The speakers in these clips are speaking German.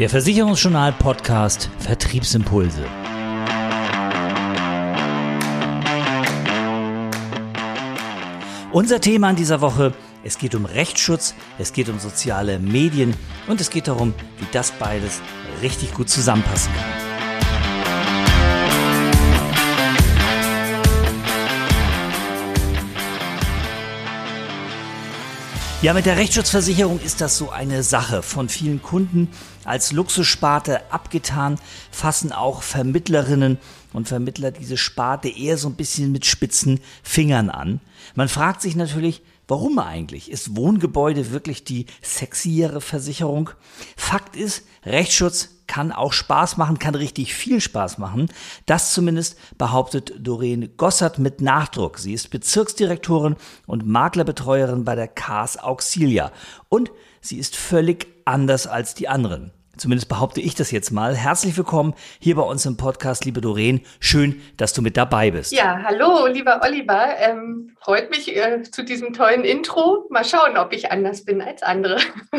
Der Versicherungsjournal Podcast Vertriebsimpulse. Unser Thema an dieser Woche, es geht um Rechtsschutz, es geht um soziale Medien und es geht darum, wie das beides richtig gut zusammenpassen kann. Ja, mit der Rechtsschutzversicherung ist das so eine Sache. Von vielen Kunden als Luxussparte abgetan, fassen auch Vermittlerinnen und Vermittler diese Sparte eher so ein bisschen mit spitzen Fingern an. Man fragt sich natürlich, warum eigentlich? Ist Wohngebäude wirklich die sexiere Versicherung? Fakt ist, Rechtsschutz kann auch Spaß machen, kann richtig viel Spaß machen. Das zumindest behauptet Doreen Gossert mit Nachdruck. Sie ist Bezirksdirektorin und Maklerbetreuerin bei der CAS Auxilia. Und sie ist völlig anders als die anderen. Zumindest behaupte ich das jetzt mal. Herzlich willkommen hier bei uns im Podcast, liebe Doreen. Schön, dass du mit dabei bist. Ja, hallo, lieber Oliver. Ähm, freut mich äh, zu diesem tollen Intro. Mal schauen, ob ich anders bin als andere.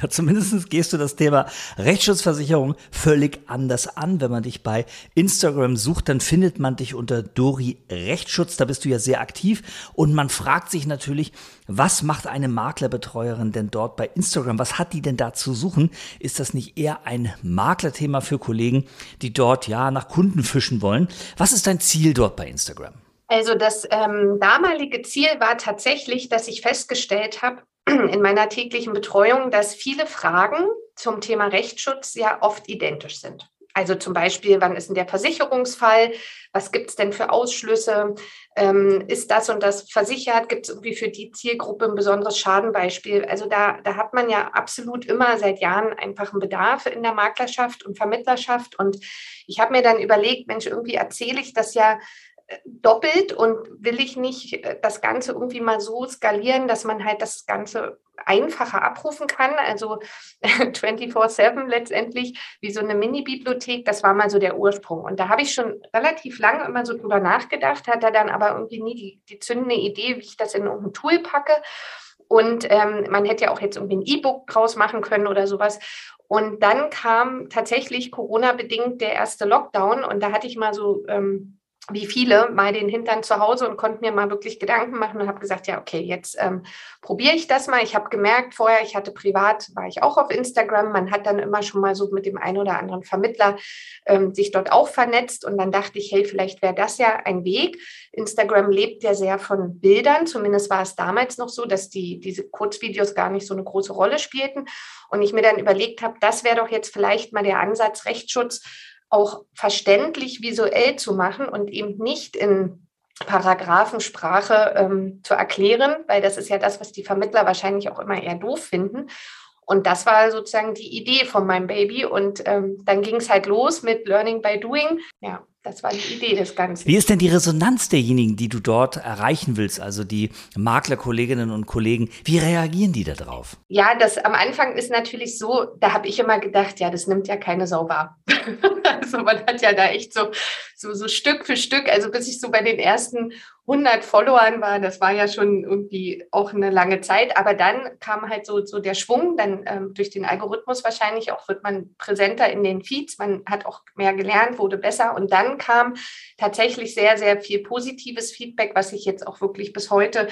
ja, zumindest gehst du das Thema Rechtsschutzversicherung völlig anders an. Wenn man dich bei Instagram sucht, dann findet man dich unter Dori Rechtsschutz. Da bist du ja sehr aktiv. Und man fragt sich natürlich, was macht eine Maklerbetreuerin denn dort bei Instagram? Was hat die denn da zu suchen? Ist das nicht eher ein Maklerthema für Kollegen, die dort ja nach Kunden fischen wollen? Was ist dein Ziel dort bei Instagram? Also das ähm, damalige Ziel war tatsächlich, dass ich festgestellt habe in meiner täglichen Betreuung, dass viele Fragen zum Thema Rechtsschutz ja oft identisch sind. Also zum Beispiel, wann ist denn der Versicherungsfall? Was gibt es denn für Ausschlüsse? Ähm, ist das und das versichert? Gibt es irgendwie für die Zielgruppe ein besonderes Schadenbeispiel? Also da, da hat man ja absolut immer seit Jahren einfach einen Bedarf in der Maklerschaft und Vermittlerschaft. Und ich habe mir dann überlegt, Mensch, irgendwie erzähle ich das ja doppelt und will ich nicht äh, das Ganze irgendwie mal so skalieren, dass man halt das Ganze einfacher abrufen kann. Also 24-7 letztendlich wie so eine Mini-Bibliothek, das war mal so der Ursprung. Und da habe ich schon relativ lange immer so drüber nachgedacht, hatte dann aber irgendwie nie die, die zündende Idee, wie ich das in irgendein Tool packe. Und ähm, man hätte ja auch jetzt irgendwie ein E-Book draus machen können oder sowas. Und dann kam tatsächlich Corona-bedingt der erste Lockdown und da hatte ich mal so ähm, wie viele mal den Hintern zu Hause und konnte mir mal wirklich Gedanken machen und habe gesagt, ja, okay, jetzt ähm, probiere ich das mal. Ich habe gemerkt, vorher, ich hatte privat, war ich auch auf Instagram. Man hat dann immer schon mal so mit dem einen oder anderen Vermittler ähm, sich dort auch vernetzt und dann dachte ich, hey, vielleicht wäre das ja ein Weg. Instagram lebt ja sehr von Bildern. Zumindest war es damals noch so, dass die, diese Kurzvideos gar nicht so eine große Rolle spielten. Und ich mir dann überlegt habe, das wäre doch jetzt vielleicht mal der Ansatz Rechtsschutz auch verständlich visuell zu machen und eben nicht in Paragraphensprache ähm, zu erklären, weil das ist ja das, was die Vermittler wahrscheinlich auch immer eher doof finden. Und das war sozusagen die Idee von meinem Baby. Und ähm, dann ging es halt los mit Learning by Doing. Ja, das war die Idee des Ganzen. Wie ist denn die Resonanz derjenigen, die du dort erreichen willst, also die Maklerkolleginnen und Kollegen? Wie reagieren die darauf? Ja, das am Anfang ist natürlich so, da habe ich immer gedacht, ja, das nimmt ja keine Sau wahr. also man hat ja da echt so, so, so Stück für Stück, also bis ich so bei den ersten 100 Followern war, das war ja schon irgendwie auch eine lange Zeit, aber dann kam halt so, so der Schwung, dann ähm, durch den Algorithmus wahrscheinlich auch wird man präsenter in den Feeds, man hat auch mehr gelernt, wurde besser und dann kam tatsächlich sehr, sehr viel positives Feedback, was sich jetzt auch wirklich bis heute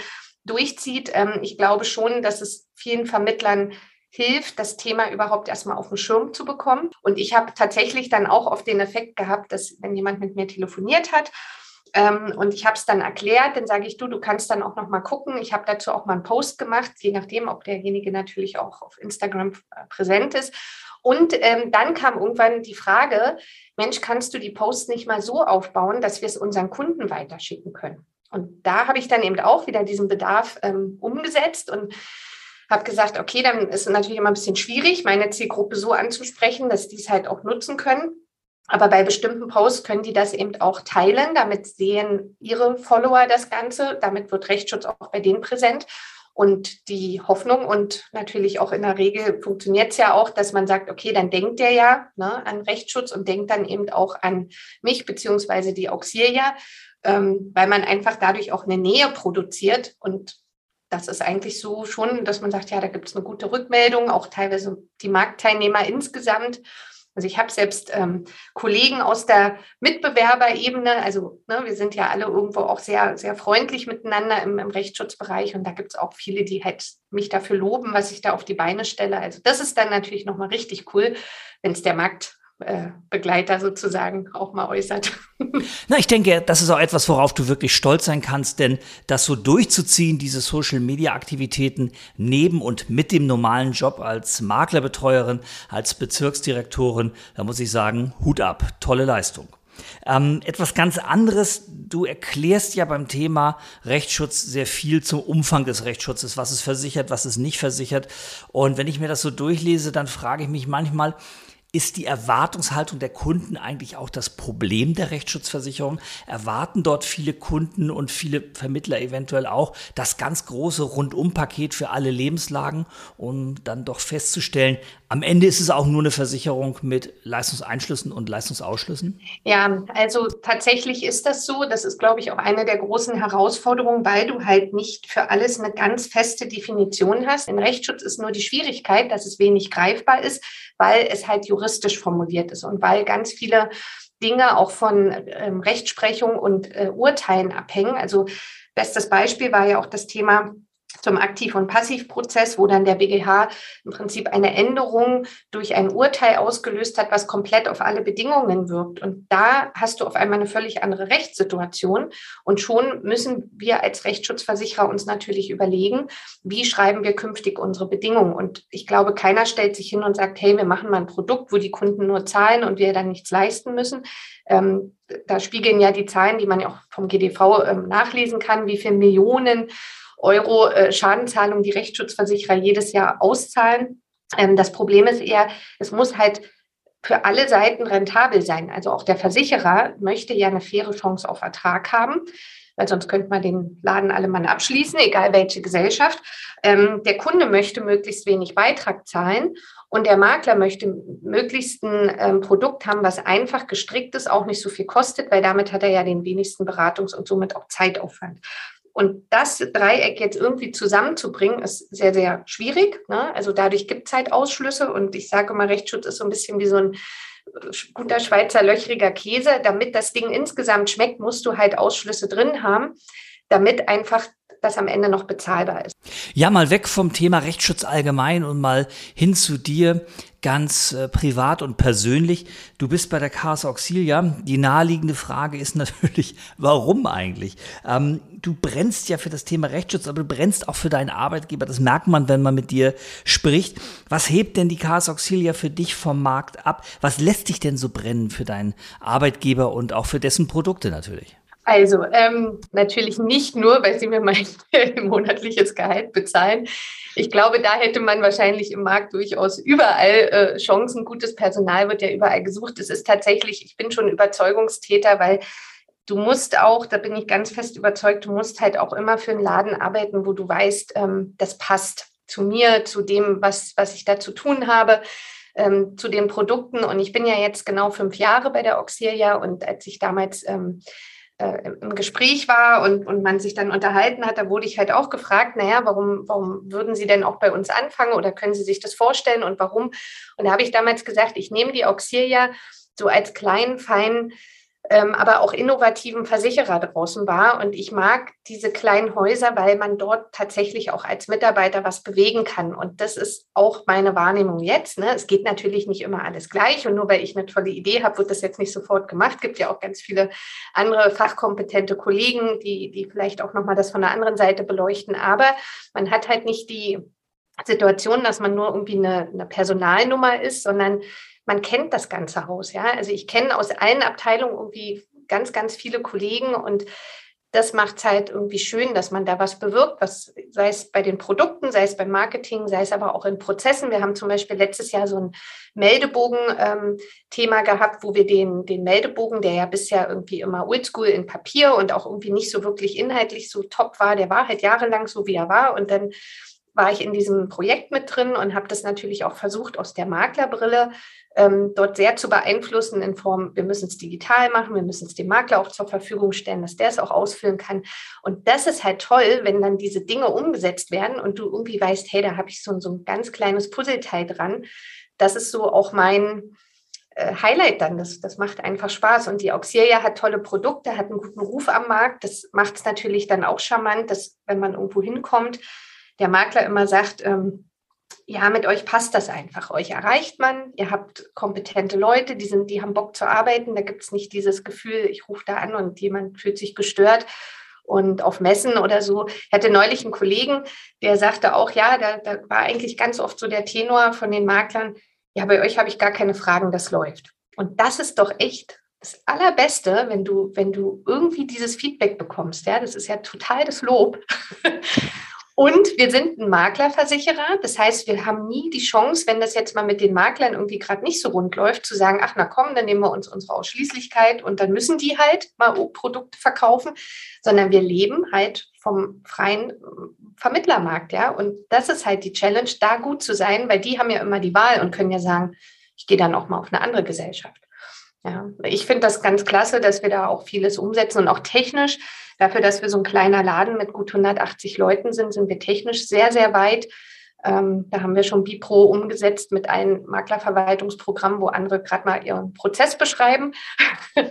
durchzieht. Ähm, ich glaube schon, dass es vielen Vermittlern hilft, das Thema überhaupt erstmal auf den Schirm zu bekommen. Und ich habe tatsächlich dann auch auf den Effekt gehabt, dass wenn jemand mit mir telefoniert hat ähm, und ich habe es dann erklärt, dann sage ich, du, du kannst dann auch noch mal gucken. Ich habe dazu auch mal einen Post gemacht, je nachdem, ob derjenige natürlich auch auf Instagram äh, präsent ist. Und ähm, dann kam irgendwann die Frage, Mensch, kannst du die Posts nicht mal so aufbauen, dass wir es unseren Kunden weiterschicken können? Und da habe ich dann eben auch wieder diesen Bedarf ähm, umgesetzt und habe gesagt, okay, dann ist es natürlich immer ein bisschen schwierig, meine Zielgruppe so anzusprechen, dass die es halt auch nutzen können. Aber bei bestimmten Posts können die das eben auch teilen. Damit sehen ihre Follower das Ganze. Damit wird Rechtsschutz auch bei denen präsent. Und die Hoffnung und natürlich auch in der Regel funktioniert es ja auch, dass man sagt, okay, dann denkt der ja ne, an Rechtsschutz und denkt dann eben auch an mich beziehungsweise die Auxilia, ähm, weil man einfach dadurch auch eine Nähe produziert und das ist eigentlich so schon, dass man sagt, ja, da gibt es eine gute Rückmeldung, auch teilweise die Marktteilnehmer insgesamt. Also ich habe selbst ähm, Kollegen aus der Mitbewerberebene, also ne, wir sind ja alle irgendwo auch sehr, sehr freundlich miteinander im, im Rechtsschutzbereich und da gibt es auch viele, die halt mich dafür loben, was ich da auf die Beine stelle. Also das ist dann natürlich nochmal richtig cool, wenn es der Markt Begleiter sozusagen auch mal äußert. Na, ich denke, das ist auch etwas, worauf du wirklich stolz sein kannst, denn das so durchzuziehen, diese Social-Media-Aktivitäten neben und mit dem normalen Job als Maklerbetreuerin, als Bezirksdirektorin, da muss ich sagen, Hut ab, tolle Leistung. Ähm, etwas ganz anderes, du erklärst ja beim Thema Rechtsschutz sehr viel zum Umfang des Rechtsschutzes, was ist versichert, was ist nicht versichert. Und wenn ich mir das so durchlese, dann frage ich mich manchmal, ist die Erwartungshaltung der Kunden eigentlich auch das Problem der Rechtsschutzversicherung? Erwarten dort viele Kunden und viele Vermittler eventuell auch das ganz große Rundumpaket für alle Lebenslagen, um dann doch festzustellen, am Ende ist es auch nur eine Versicherung mit Leistungseinschlüssen und Leistungsausschlüssen? Ja, also tatsächlich ist das so. Das ist, glaube ich, auch eine der großen Herausforderungen, weil du halt nicht für alles eine ganz feste Definition hast. In Rechtsschutz ist nur die Schwierigkeit, dass es wenig greifbar ist, weil es halt juristisch formuliert ist und weil ganz viele Dinge auch von ähm, Rechtsprechung und äh, Urteilen abhängen. Also bestes Beispiel war ja auch das Thema zum Aktiv- und Passivprozess, wo dann der BGH im Prinzip eine Änderung durch ein Urteil ausgelöst hat, was komplett auf alle Bedingungen wirkt. Und da hast du auf einmal eine völlig andere Rechtssituation. Und schon müssen wir als Rechtsschutzversicherer uns natürlich überlegen, wie schreiben wir künftig unsere Bedingungen. Und ich glaube, keiner stellt sich hin und sagt, hey, wir machen mal ein Produkt, wo die Kunden nur zahlen und wir dann nichts leisten müssen. Ähm, da spiegeln ja die Zahlen, die man ja auch vom GDV ähm, nachlesen kann, wie viele Millionen Euro äh, Schadenzahlung die Rechtsschutzversicherer jedes Jahr auszahlen. Ähm, das Problem ist eher, es muss halt für alle Seiten rentabel sein. Also auch der Versicherer möchte ja eine faire Chance auf Ertrag haben, weil sonst könnte man den Laden alle mal abschließen, egal welche Gesellschaft. Ähm, der Kunde möchte möglichst wenig Beitrag zahlen und der Makler möchte möglichst ein ähm, Produkt haben, was einfach gestrickt ist, auch nicht so viel kostet, weil damit hat er ja den wenigsten Beratungs- und somit auch Zeitaufwand. Und das Dreieck jetzt irgendwie zusammenzubringen, ist sehr, sehr schwierig. Ne? Also dadurch gibt es halt Ausschlüsse und ich sage mal, Rechtsschutz ist so ein bisschen wie so ein äh, guter Schweizer löchriger Käse. Damit das Ding insgesamt schmeckt, musst du halt Ausschlüsse drin haben, damit einfach das am Ende noch bezahlbar ist. Ja, mal weg vom Thema Rechtsschutz allgemein und mal hin zu dir ganz äh, privat und persönlich. Du bist bei der Cars Auxilia. Die naheliegende Frage ist natürlich, warum eigentlich? Ähm, du brennst ja für das Thema Rechtsschutz, aber du brennst auch für deinen Arbeitgeber. Das merkt man, wenn man mit dir spricht. Was hebt denn die Cars Auxilia für dich vom Markt ab? Was lässt dich denn so brennen für deinen Arbeitgeber und auch für dessen Produkte natürlich? Also ähm, natürlich nicht nur, weil sie mir mein monatliches Gehalt bezahlen. Ich glaube, da hätte man wahrscheinlich im Markt durchaus überall äh, Chancen. Gutes Personal wird ja überall gesucht. Es ist tatsächlich, ich bin schon Überzeugungstäter, weil du musst auch, da bin ich ganz fest überzeugt, du musst halt auch immer für einen Laden arbeiten, wo du weißt, ähm, das passt zu mir, zu dem, was, was ich da zu tun habe. Ähm, zu den Produkten. Und ich bin ja jetzt genau fünf Jahre bei der Auxilia und als ich damals ähm, äh, im Gespräch war und, und man sich dann unterhalten hat, da wurde ich halt auch gefragt, naja, warum, warum würden Sie denn auch bei uns anfangen oder können Sie sich das vorstellen und warum? Und da habe ich damals gesagt, ich nehme die Auxilia so als kleinen, feinen ähm, aber auch innovativen Versicherer draußen war. Und ich mag diese kleinen Häuser, weil man dort tatsächlich auch als Mitarbeiter was bewegen kann. Und das ist auch meine Wahrnehmung jetzt. Ne? Es geht natürlich nicht immer alles gleich. Und nur weil ich eine tolle Idee habe, wird das jetzt nicht sofort gemacht. Es gibt ja auch ganz viele andere fachkompetente Kollegen, die, die vielleicht auch nochmal das von der anderen Seite beleuchten. Aber man hat halt nicht die Situation, dass man nur irgendwie eine, eine Personalnummer ist, sondern man kennt das ganze Haus, ja. Also ich kenne aus allen Abteilungen irgendwie ganz, ganz viele Kollegen und das macht es halt irgendwie schön, dass man da was bewirkt, was sei es bei den Produkten, sei es beim Marketing, sei es aber auch in Prozessen. Wir haben zum Beispiel letztes Jahr so ein Meldebogen-Thema ähm, gehabt, wo wir den, den Meldebogen, der ja bisher irgendwie immer oldschool in Papier und auch irgendwie nicht so wirklich inhaltlich so top war, der war halt jahrelang so, wie er war. Und dann war ich in diesem Projekt mit drin und habe das natürlich auch versucht, aus der Maklerbrille ähm, dort sehr zu beeinflussen in Form, wir müssen es digital machen, wir müssen es dem Makler auch zur Verfügung stellen, dass der es auch ausfüllen kann. Und das ist halt toll, wenn dann diese Dinge umgesetzt werden und du irgendwie weißt, hey, da habe ich so, so ein ganz kleines Puzzleteil dran. Das ist so auch mein, äh, Highlight dann. Das, das macht einfach Spaß. Und die Auxilia hat tolle Produkte, hat einen guten Ruf am Markt. Das macht es natürlich dann auch charmant, dass wenn man irgendwo hinkommt, der Makler immer sagt, ähm, ja, mit euch passt das einfach. Euch erreicht man, ihr habt kompetente Leute, die, sind, die haben Bock zu arbeiten. Da gibt es nicht dieses Gefühl, ich rufe da an und jemand fühlt sich gestört. Und auf Messen oder so. Ich hatte neulich einen Kollegen, der sagte auch, ja, da, da war eigentlich ganz oft so der Tenor von den Maklern, ja, bei euch habe ich gar keine Fragen, das läuft. Und das ist doch echt das Allerbeste, wenn du, wenn du irgendwie dieses Feedback bekommst. Ja, das ist ja total das Lob. Und wir sind ein Maklerversicherer. Das heißt, wir haben nie die Chance, wenn das jetzt mal mit den Maklern irgendwie gerade nicht so rund läuft, zu sagen, ach na komm, dann nehmen wir uns unsere Ausschließlichkeit und dann müssen die halt mal Produkte verkaufen, sondern wir leben halt vom freien Vermittlermarkt, ja. Und das ist halt die Challenge, da gut zu sein, weil die haben ja immer die Wahl und können ja sagen, ich gehe dann auch mal auf eine andere Gesellschaft. Ja, ich finde das ganz klasse, dass wir da auch vieles umsetzen und auch technisch Dafür, dass wir so ein kleiner Laden mit gut 180 Leuten sind, sind wir technisch sehr, sehr weit. Ähm, da haben wir schon Bipro umgesetzt mit einem Maklerverwaltungsprogramm, wo andere gerade mal ihren Prozess beschreiben.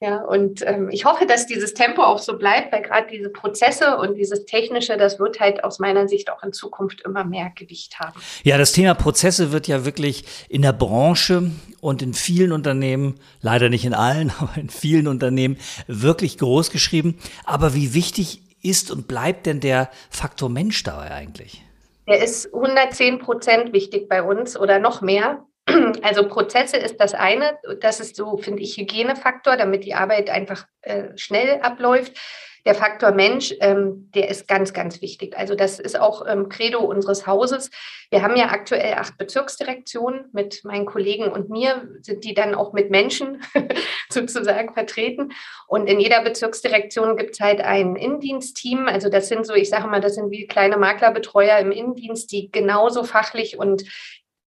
ja, und ähm, ich hoffe, dass dieses Tempo auch so bleibt, weil gerade diese Prozesse und dieses Technische, das wird halt aus meiner Sicht auch in Zukunft immer mehr Gewicht haben. Ja, das Thema Prozesse wird ja wirklich in der Branche und in vielen Unternehmen, leider nicht in allen, aber in vielen Unternehmen wirklich groß geschrieben. Aber wie wichtig ist und bleibt denn der Faktor Mensch dabei eigentlich? Der ist 110 Prozent wichtig bei uns oder noch mehr. Also Prozesse ist das eine, das ist so, finde ich, Hygienefaktor, damit die Arbeit einfach äh, schnell abläuft der Faktor Mensch, ähm, der ist ganz, ganz wichtig. Also das ist auch ähm, Credo unseres Hauses. Wir haben ja aktuell acht Bezirksdirektionen mit meinen Kollegen und mir, sind die dann auch mit Menschen sozusagen vertreten. Und in jeder Bezirksdirektion gibt es halt ein Innendienstteam. Also das sind so, ich sage mal, das sind wie kleine Maklerbetreuer im Innendienst, die genauso fachlich und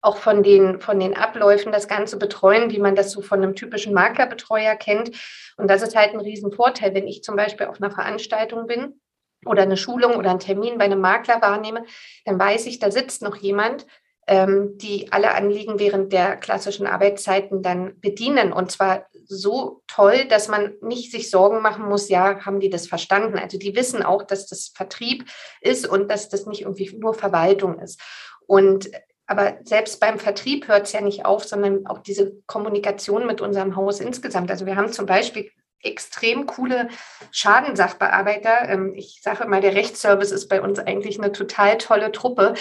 auch von den, von den Abläufen das Ganze betreuen, wie man das so von einem typischen Maklerbetreuer kennt. Und das ist halt ein Riesenvorteil, wenn ich zum Beispiel auf einer Veranstaltung bin oder eine Schulung oder einen Termin bei einem Makler wahrnehme, dann weiß ich, da sitzt noch jemand, ähm, die alle Anliegen während der klassischen Arbeitszeiten dann bedienen. Und zwar so toll, dass man nicht sich Sorgen machen muss, ja, haben die das verstanden? Also die wissen auch, dass das Vertrieb ist und dass das nicht irgendwie nur Verwaltung ist. Und aber selbst beim Vertrieb hört es ja nicht auf, sondern auch diese Kommunikation mit unserem Haus insgesamt. Also wir haben zum Beispiel extrem coole Schadensachbearbeiter. Ähm, ich sage mal, der Rechtsservice ist bei uns eigentlich eine total tolle Truppe.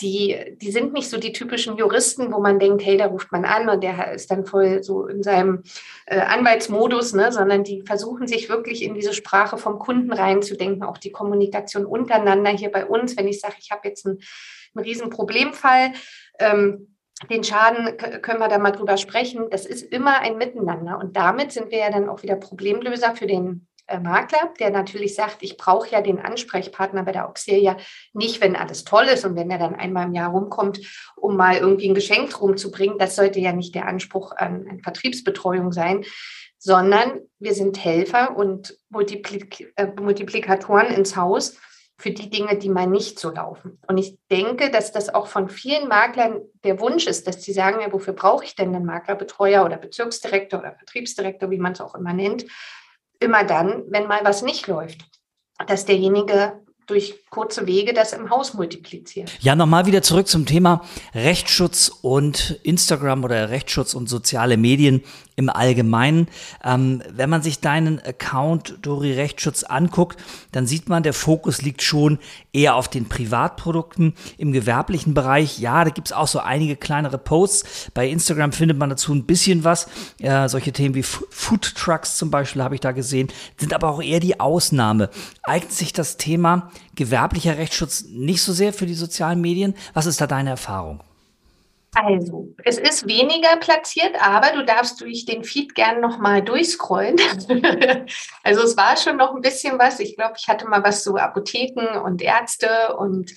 Die, die sind nicht so die typischen Juristen, wo man denkt, hey, da ruft man an und der ist dann voll so in seinem äh, Anwaltsmodus, ne? sondern die versuchen sich wirklich in diese Sprache vom Kunden reinzudenken, auch die Kommunikation untereinander hier bei uns. Wenn ich sage, ich habe jetzt ein ein Riesenproblemfall. Ähm, den Schaden können wir da mal drüber sprechen. Das ist immer ein Miteinander. Und damit sind wir ja dann auch wieder Problemlöser für den äh, Makler, der natürlich sagt, ich brauche ja den Ansprechpartner bei der Auxilia nicht, wenn alles toll ist und wenn er dann einmal im Jahr rumkommt, um mal irgendwie ein Geschenk rumzubringen. Das sollte ja nicht der Anspruch an, an Vertriebsbetreuung sein, sondern wir sind Helfer und Multiplik äh, Multiplikatoren ins Haus für die Dinge, die mal nicht so laufen. Und ich denke, dass das auch von vielen Maklern der Wunsch ist, dass sie sagen, ja, wofür brauche ich denn einen Maklerbetreuer oder Bezirksdirektor oder Vertriebsdirektor, wie man es auch immer nennt, immer dann, wenn mal was nicht läuft, dass derjenige durch kurze Wege das im Haus multiplizieren. Ja, nochmal wieder zurück zum Thema Rechtsschutz und Instagram oder Rechtsschutz und soziale Medien im Allgemeinen. Ähm, wenn man sich deinen Account Dori Rechtsschutz anguckt, dann sieht man, der Fokus liegt schon eher auf den Privatprodukten im gewerblichen Bereich. Ja, da gibt es auch so einige kleinere Posts. Bei Instagram findet man dazu ein bisschen was. Äh, solche Themen wie F Food Trucks zum Beispiel habe ich da gesehen, sind aber auch eher die Ausnahme. Eignet sich das Thema gewerblicher Rechtsschutz nicht so sehr für die sozialen Medien? Was ist da deine Erfahrung? Also, es ist weniger platziert, aber du darfst durch den Feed gern nochmal durchscrollen. also es war schon noch ein bisschen was. Ich glaube, ich hatte mal was zu Apotheken und Ärzte und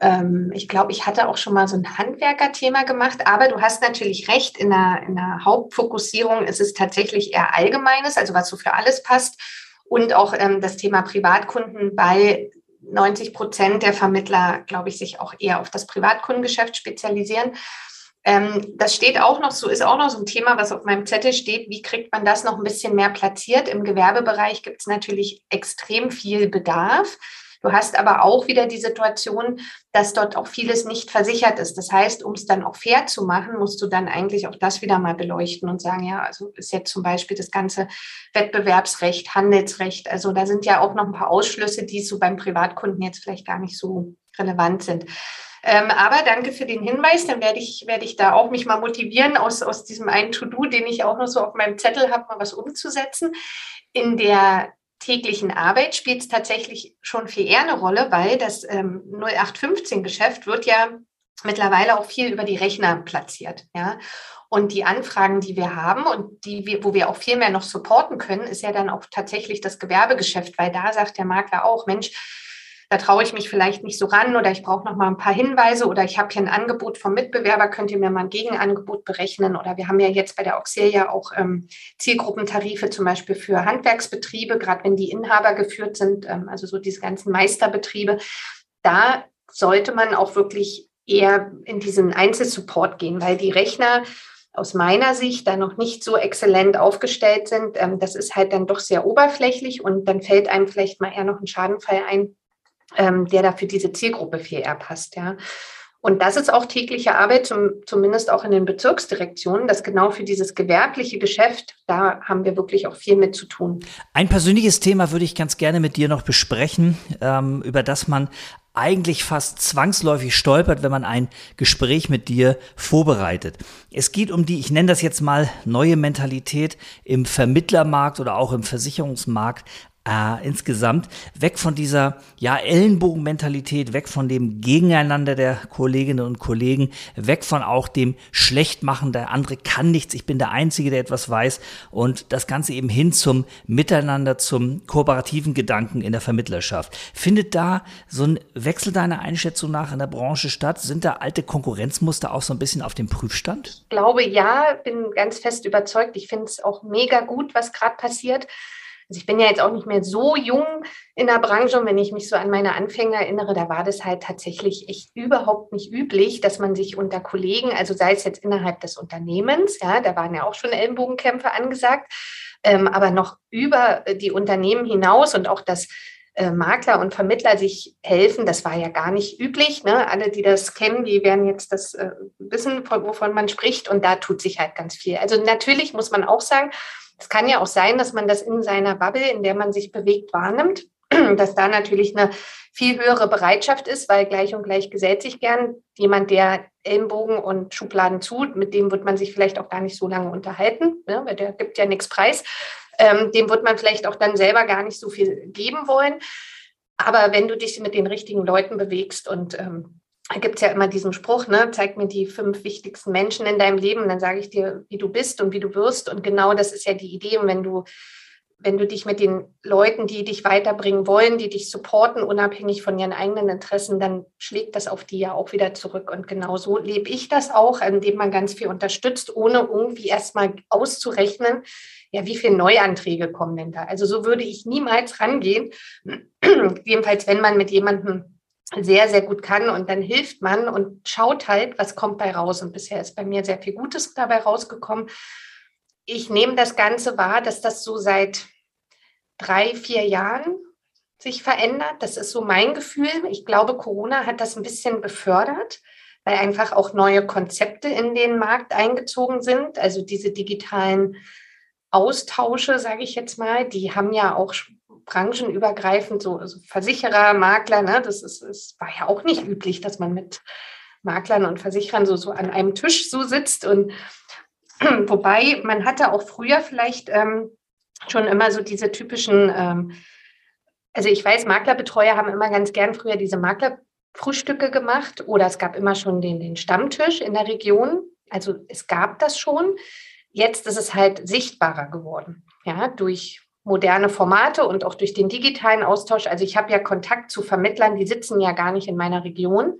Ähm, ich glaube, ich hatte auch schon mal so ein Handwerkerthema gemacht, aber du hast natürlich recht, in der, in der Hauptfokussierung ist es tatsächlich eher Allgemeines, also was so für alles passt. Und auch ähm, das Thema Privatkunden bei 90 Prozent der Vermittler, glaube ich, sich auch eher auf das Privatkundengeschäft spezialisieren. Ähm, das steht auch noch so, ist auch noch so ein Thema, was auf meinem Zettel steht. Wie kriegt man das noch ein bisschen mehr platziert? Im Gewerbebereich gibt es natürlich extrem viel Bedarf. Du hast aber auch wieder die Situation, dass dort auch vieles nicht versichert ist. Das heißt, um es dann auch fair zu machen, musst du dann eigentlich auch das wieder mal beleuchten und sagen, ja, also ist jetzt zum Beispiel das ganze Wettbewerbsrecht, Handelsrecht. Also da sind ja auch noch ein paar Ausschlüsse, die so beim Privatkunden jetzt vielleicht gar nicht so relevant sind. Ähm, aber danke für den Hinweis. Dann werde ich, werde ich da auch mich mal motivieren, aus, aus diesem einen To-Do, den ich auch noch so auf meinem Zettel habe, mal was umzusetzen. In der täglichen Arbeit spielt es tatsächlich schon viel eher eine Rolle, weil das ähm, 0815-Geschäft wird ja mittlerweile auch viel über die Rechner platziert. Ja? Und die Anfragen, die wir haben und die wir, wo wir auch viel mehr noch supporten können, ist ja dann auch tatsächlich das Gewerbegeschäft, weil da sagt der Makler auch, Mensch, da traue ich mich vielleicht nicht so ran oder ich brauche noch mal ein paar Hinweise oder ich habe hier ein Angebot vom Mitbewerber, könnt ihr mir mal ein Gegenangebot berechnen oder wir haben ja jetzt bei der Auxilia auch ähm, Zielgruppentarife zum Beispiel für Handwerksbetriebe, gerade wenn die Inhaber geführt sind, ähm, also so diese ganzen Meisterbetriebe. Da sollte man auch wirklich eher in diesen Einzelsupport gehen, weil die Rechner aus meiner Sicht da noch nicht so exzellent aufgestellt sind. Ähm, das ist halt dann doch sehr oberflächlich und dann fällt einem vielleicht mal eher noch ein Schadenfall ein, ähm, der da für diese Zielgruppe viel eher passt, ja. Und das ist auch tägliche Arbeit, zum, zumindest auch in den Bezirksdirektionen, dass genau für dieses gewerbliche Geschäft, da haben wir wirklich auch viel mit zu tun. Ein persönliches Thema würde ich ganz gerne mit dir noch besprechen, ähm, über das man eigentlich fast zwangsläufig stolpert, wenn man ein Gespräch mit dir vorbereitet. Es geht um die, ich nenne das jetzt mal neue Mentalität im Vermittlermarkt oder auch im Versicherungsmarkt äh, insgesamt weg von dieser ja Ellenbogenmentalität, weg von dem Gegeneinander der Kolleginnen und Kollegen, weg von auch dem Schlechtmachen, der andere kann nichts, ich bin der Einzige, der etwas weiß und das Ganze eben hin zum Miteinander, zum kooperativen Gedanken in der Vermittlerschaft. Findet da so ein Wechsel deiner Einschätzung nach in der Branche statt? Sind da alte Konkurrenzmuster auch so ein bisschen auf dem Prüfstand? Ich glaube ja, bin ganz fest überzeugt. Ich finde es auch mega gut, was gerade passiert. Also ich bin ja jetzt auch nicht mehr so jung in der Branche und wenn ich mich so an meine Anfänge erinnere, da war das halt tatsächlich echt überhaupt nicht üblich, dass man sich unter Kollegen, also sei es jetzt innerhalb des Unternehmens, ja, da waren ja auch schon Ellenbogenkämpfe angesagt, ähm, aber noch über die Unternehmen hinaus und auch das äh, Makler und Vermittler sich helfen, das war ja gar nicht üblich. Ne? Alle, die das kennen, die werden jetzt das äh, wissen, von, wovon man spricht. Und da tut sich halt ganz viel. Also natürlich muss man auch sagen, es kann ja auch sein, dass man das in seiner Bubble, in der man sich bewegt, wahrnimmt, dass da natürlich eine viel höhere Bereitschaft ist, weil gleich und gleich gesellt sich gern jemand, der Ellenbogen und Schubladen zu, mit dem wird man sich vielleicht auch gar nicht so lange unterhalten, ne, weil der gibt ja nichts preis. Ähm, dem wird man vielleicht auch dann selber gar nicht so viel geben wollen. Aber wenn du dich mit den richtigen Leuten bewegst und ähm, gibt es ja immer diesen Spruch, ne, zeig mir die fünf wichtigsten Menschen in deinem Leben, dann sage ich dir, wie du bist und wie du wirst. Und genau das ist ja die Idee. Und wenn du, wenn du dich mit den Leuten, die dich weiterbringen wollen, die dich supporten, unabhängig von ihren eigenen Interessen, dann schlägt das auf die ja auch wieder zurück. Und genau so lebe ich das auch, indem man ganz viel unterstützt, ohne irgendwie erstmal auszurechnen, ja, wie viele Neuanträge kommen denn da? Also so würde ich niemals rangehen. Jedenfalls, wenn man mit jemandem sehr, sehr gut kann und dann hilft man und schaut halt, was kommt bei raus. Und bisher ist bei mir sehr viel Gutes dabei rausgekommen. Ich nehme das Ganze wahr, dass das so seit drei, vier Jahren sich verändert. Das ist so mein Gefühl. Ich glaube, Corona hat das ein bisschen befördert, weil einfach auch neue Konzepte in den Markt eingezogen sind. Also diese digitalen Austausche, sage ich jetzt mal, die haben ja auch branchenübergreifend, so also Versicherer, Makler, ne, das ist, es war ja auch nicht üblich, dass man mit Maklern und Versicherern so, so an einem Tisch so sitzt. Und wobei man hatte auch früher vielleicht ähm, schon immer so diese typischen, ähm, also ich weiß, Maklerbetreuer haben immer ganz gern früher diese Maklerfrühstücke gemacht oder es gab immer schon den, den Stammtisch in der Region. Also es gab das schon. Jetzt ist es halt sichtbarer geworden, ja, durch moderne Formate und auch durch den digitalen Austausch. Also ich habe ja Kontakt zu Vermittlern, die sitzen ja gar nicht in meiner Region.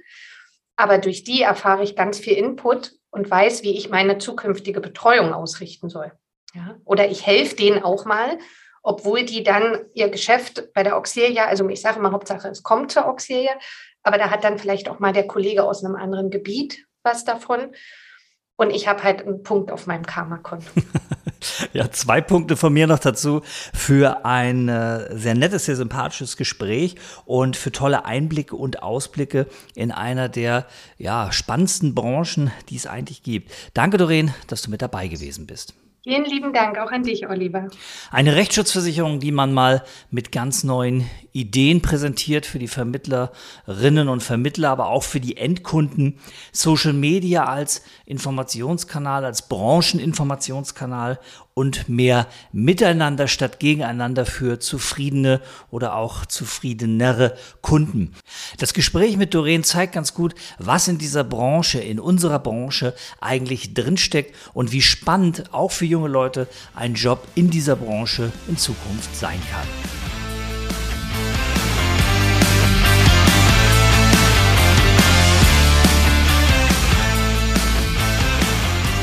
Aber durch die erfahre ich ganz viel Input und weiß, wie ich meine zukünftige Betreuung ausrichten soll. Ja? Oder ich helfe denen auch mal, obwohl die dann ihr Geschäft bei der Auxilia, also ich sage mal Hauptsache, es kommt zur Auxilia, aber da hat dann vielleicht auch mal der Kollege aus einem anderen Gebiet was davon. Und ich habe halt einen Punkt auf meinem Karma-Konto. ja, zwei Punkte von mir noch dazu für ein äh, sehr nettes, sehr sympathisches Gespräch und für tolle Einblicke und Ausblicke in einer der ja, spannendsten Branchen, die es eigentlich gibt. Danke, Doreen, dass du mit dabei gewesen bist. Vielen lieben Dank auch an dich, Oliver. Eine Rechtsschutzversicherung, die man mal mit ganz neuen Ideen präsentiert für die Vermittlerinnen und Vermittler, aber auch für die Endkunden. Social Media als Informationskanal, als Brancheninformationskanal und mehr Miteinander statt gegeneinander für zufriedene oder auch zufriedenere Kunden. Das Gespräch mit Doreen zeigt ganz gut, was in dieser Branche, in unserer Branche eigentlich drinsteckt und wie spannend auch für junge Leute ein Job in dieser Branche in Zukunft sein kann.